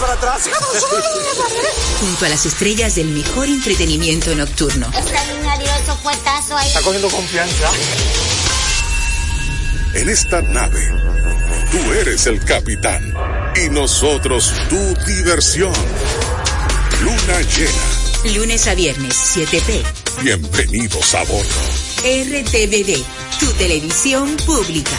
para atrás. Junto a las estrellas del mejor entretenimiento nocturno. Ahí. Está cogiendo confianza. En esta nave, tú eres el capitán y nosotros tu diversión. Luna llena. Lunes a viernes, 7p. Bienvenidos a bordo. RTVD, tu televisión pública.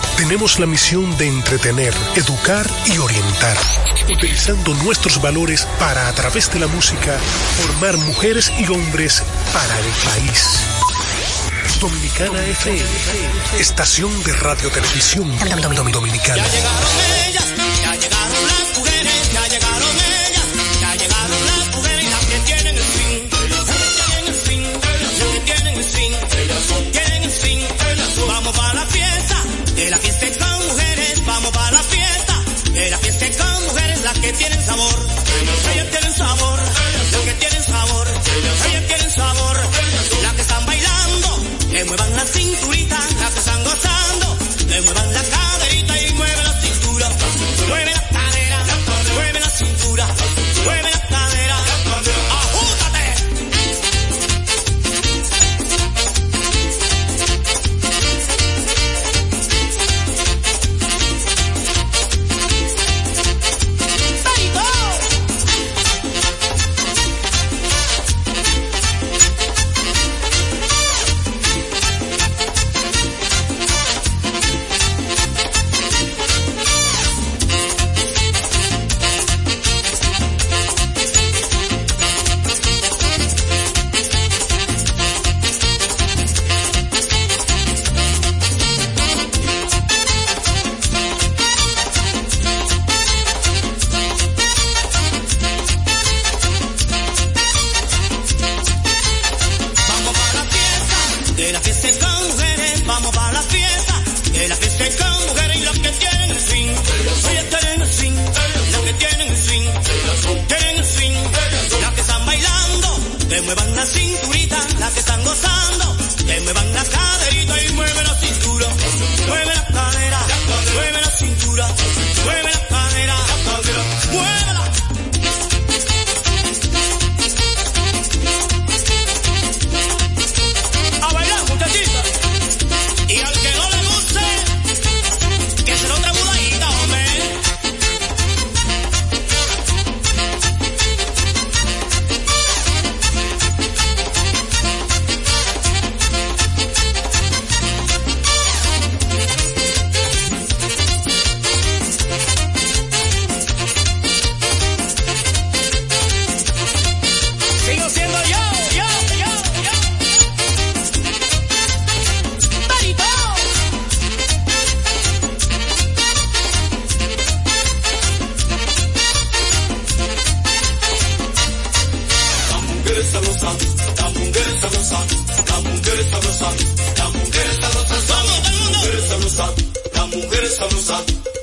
tenemos la misión de entretener, educar y orientar, utilizando nuestros valores para, a través de la música, formar mujeres y hombres para el país. Dominicana FM, estación de radio televisión dominicana. Vamos para la de la fiesta con mujeres, vamos para la fiesta, de la fiesta con mujeres, las que tienen sabor, ellas tienen sabor, las que tienen sabor, ellas tienen sabor, las que están bailando, que muevan la cinturita, las que están gozando, que muevan la caderita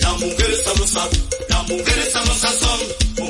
Sabrosas son,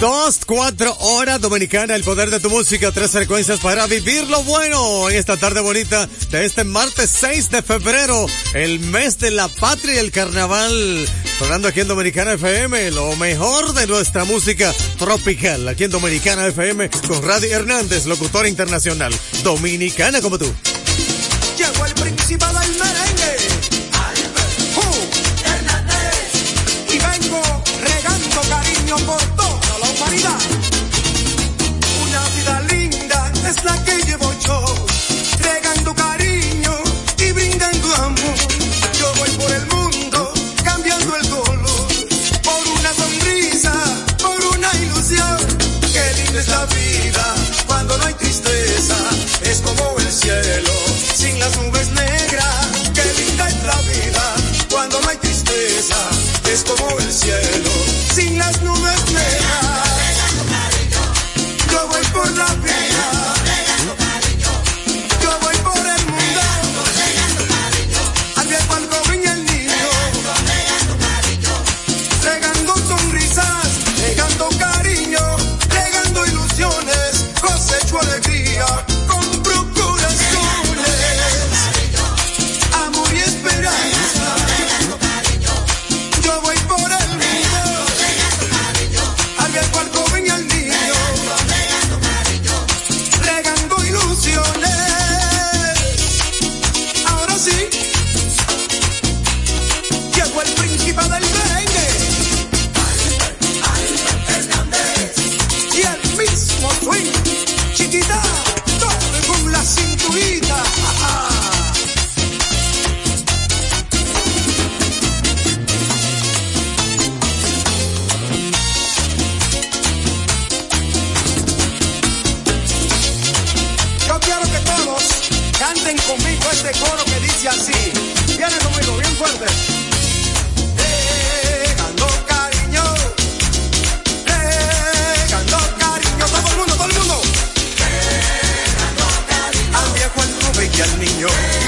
24 horas dominicana, el poder de tu música, tres frecuencias para vivir lo bueno en esta tarde bonita de este martes 6 de febrero, el mes de la patria y el carnaval. Sonando aquí en Dominicana FM, lo mejor de nuestra música tropical, aquí en Dominicana FM con Radio Hernández, locutor internacional, dominicana como tú. Llegó el principal del. Es como el cielo sin las nubes negras. Qué linda es la vida cuando no hay tristeza, es como el cielo sin las nubes negras. Dice así. Viene conmigo, bien fuerte. Regando cariño, regando cariño, todo el mundo, todo el mundo. Al viejo, al joven y al niño.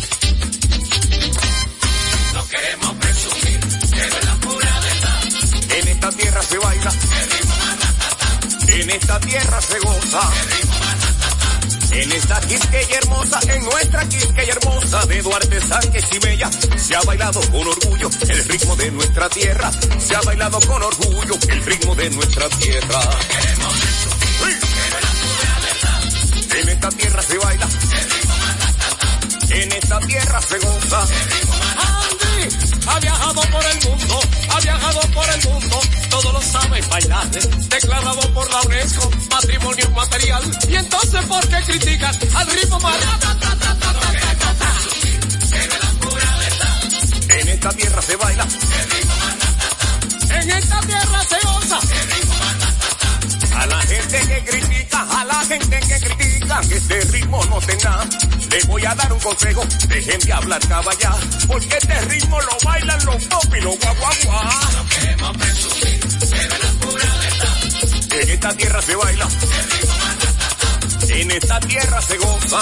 En esta tierra se goza. En esta Quisqueya hermosa, en nuestra Quisqueya hermosa, de Duarte Sánchez y Bella, se ha bailado con orgullo el ritmo de nuestra tierra, se ha bailado con orgullo el ritmo de nuestra tierra. En esta tierra se baila, en esta tierra se goza. Andy ha viajado por el mundo, ha viajado por el mundo todos lo saben bailar, declarado por la UNESCO, patrimonio material. Y entonces, ¿por qué critican al ritmo más? En esta tierra se baila. En esta tierra se goza. A la gente que critica, a la gente que critica que este ritmo no tenga, le voy a dar un consejo, dejen de hablar caballá, porque este ritmo lo bailan los pop y los guaguaguá. En esta tierra se baila, en esta tierra se goza.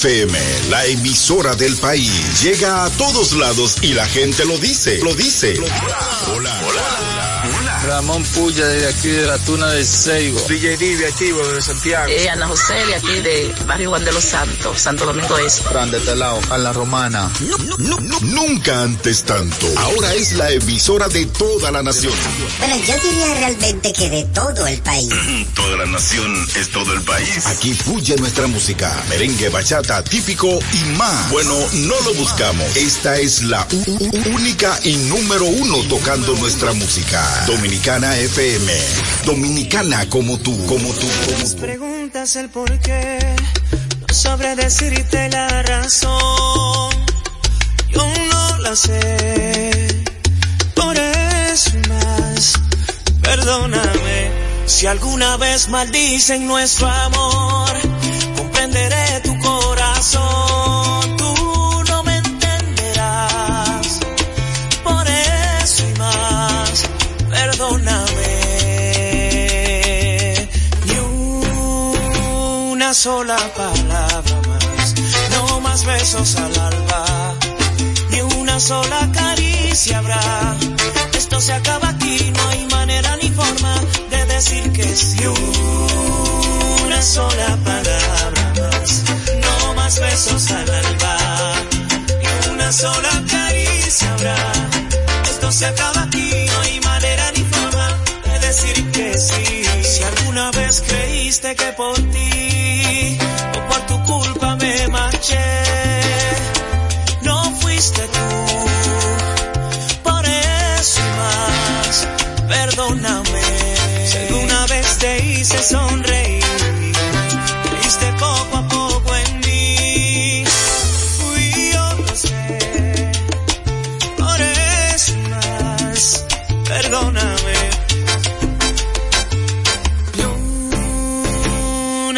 FM, la emisora del país. Llega a todos lados y la gente lo dice, lo dice. Hola, hola, Ramón Puya de aquí de la Tuna del Seibo. DJ Divi activo de Santiago. Eh, Ana José de aquí de Barrio Juan de los Santos, Santo Domingo Este. Fran de este lado, a la Romana. Nunca antes tanto. Ahora es la emisora de toda la nación. Bueno, yo diría realmente que de todo el país. Toda la nación es todo el país. Aquí fluye nuestra música, merengue, bachata, típico y más. Bueno, no lo buscamos. Esta es la única y número uno tocando nuestra música. Dominicana FM. Dominicana como tú, como tú, como tú. Preguntas el por qué, no sabré decirte la razón. Yo no la sé, por eso y más. Perdóname si alguna vez maldicen nuestro amor. Comprenderé tu corazón, tú no me entenderás. Por eso y más, perdóname. Ni una sola palabra más, no más besos al alba, sola caricia habrá. Esto se acaba aquí, no hay manera ni forma de decir que sí. Una sola palabra más, no más besos al alba. Y una sola caricia habrá. Esto se acaba aquí, no hay manera ni forma de decir que sí. Si alguna vez creíste que por ti o por tu culpa me marché, no fuiste tú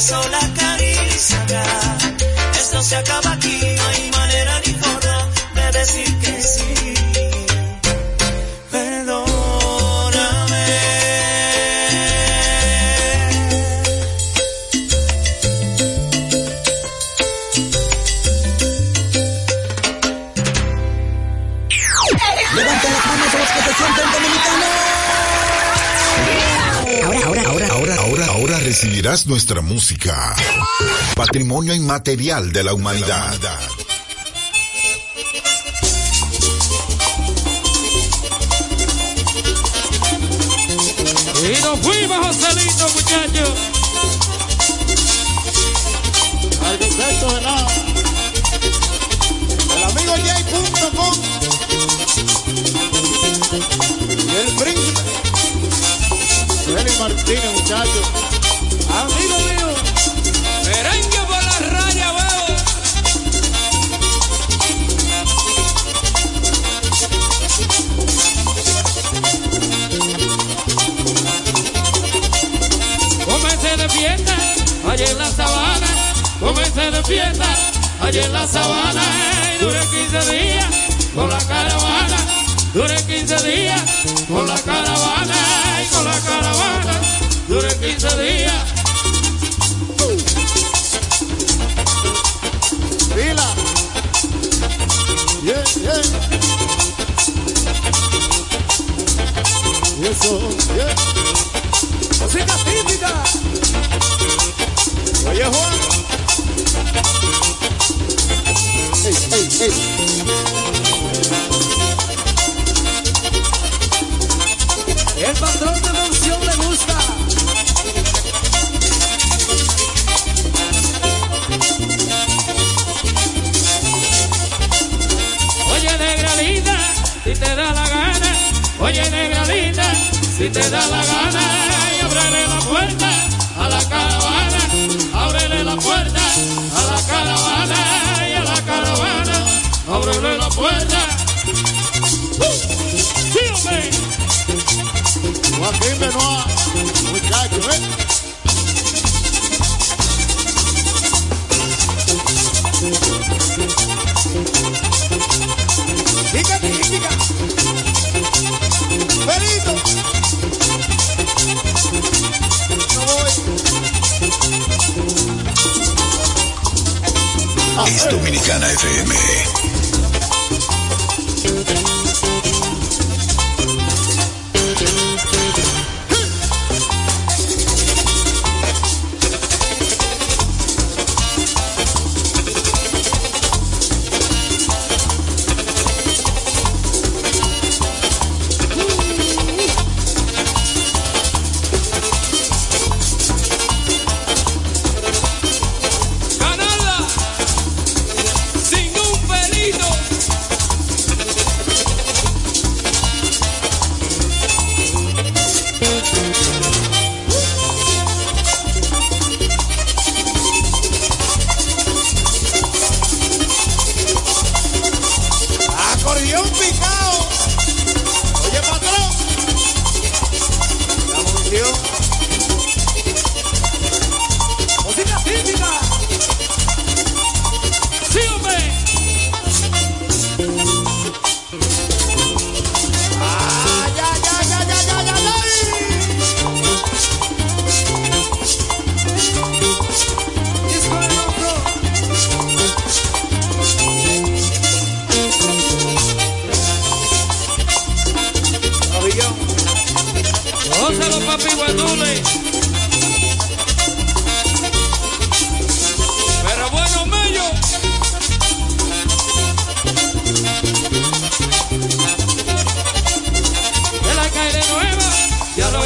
sola caricia. Esto se acaba aquí, no hay manera ni forma de decir nuestra música. Patrimonio inmaterial de la humanidad. Y nos fuimos, Joselito, muchachos. Al concepto de nada. El amigo J.com. Y el príncipe. Félix Martínez, muchachos. Allá en la sabana. Comencé de fiesta, allá en la sabana. Duré 15 días con la caravana. Duré 15 días con la caravana. Con la caravana. Duré 15 días. Eso, yeah. Música típica. Oye, Juan. Ey, ey, ey. El patrón de mansión le gusta. Oye, negra linda, si te da la gana. Oye, negra si te da la gana. Y ábrele la puerta a la caravana. Ábrele la puerta a la caravana. Y a la caravana. Ábrele la puerta. ¡Uh! ¡Sí, hombre! Joaquín Benoit. Muchacho, eh. Dominicana FM.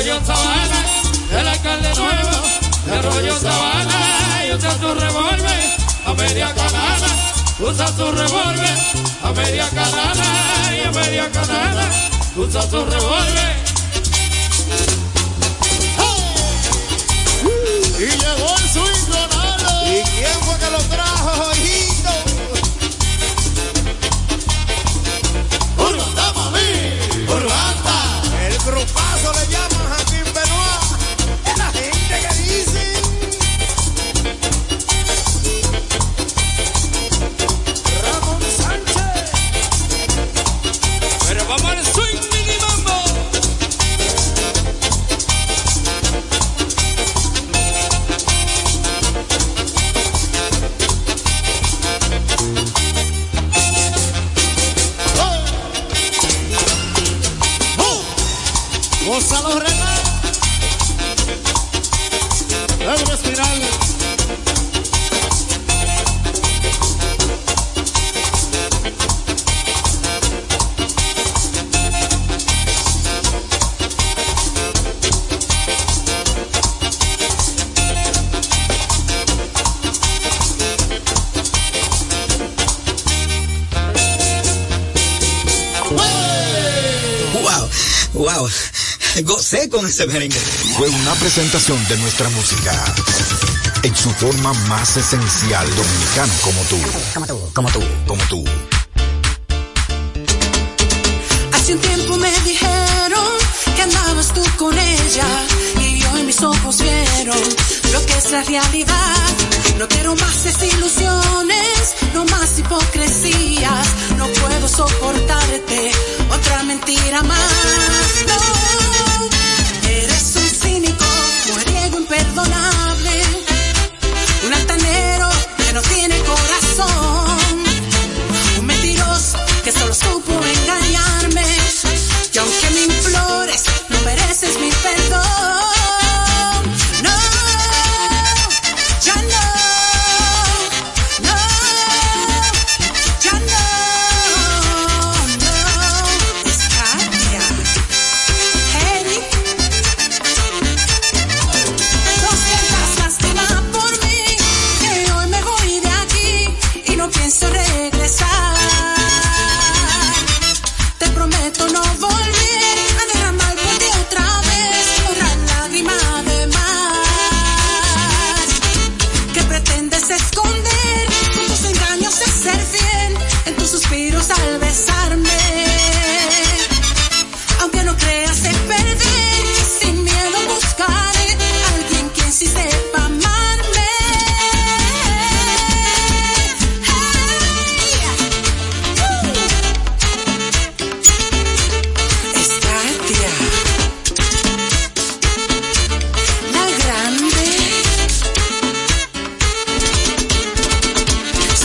Sabana, el alcalde nuevo, de Arroyo Sabana, y usa su revólver a media canana, usa su revólver a media canana, y a media canana, usa su revólver. Y llegó el swing ¿Y quién fue que lo trajo? Wow. Gocé con ese merengue. Fue una presentación de nuestra música en su forma más esencial, dominicano como tú. Como tú, como tú, como tú. Hace un tiempo me dijeron que andabas tú con ella y hoy mis ojos vieron que es la realidad. No quiero más desilusiones, no más hipocresías. No puedo soportarte otra mentira más. No, eres un cínico, mujeriego imperdonable, un altanero que no tiene corazón. Un mentiroso que solo supo engañarme. Y aunque me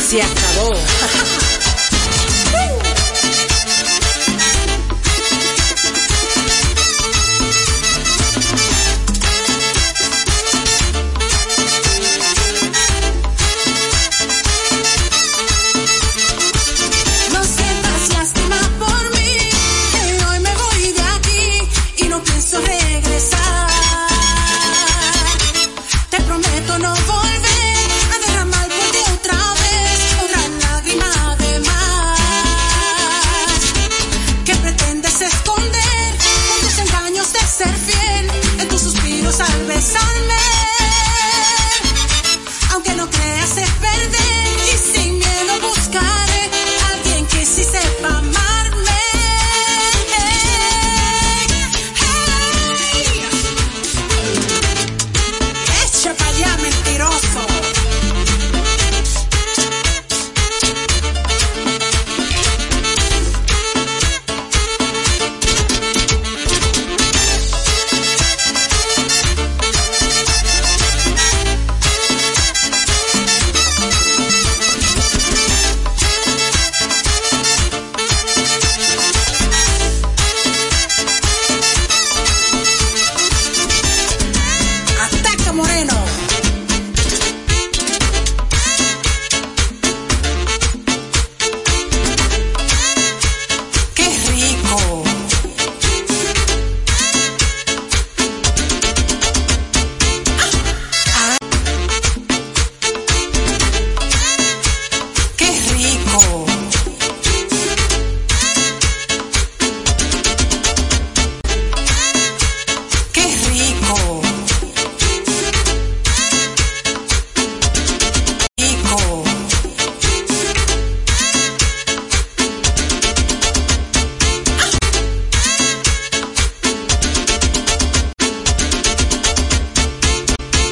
Se acabó.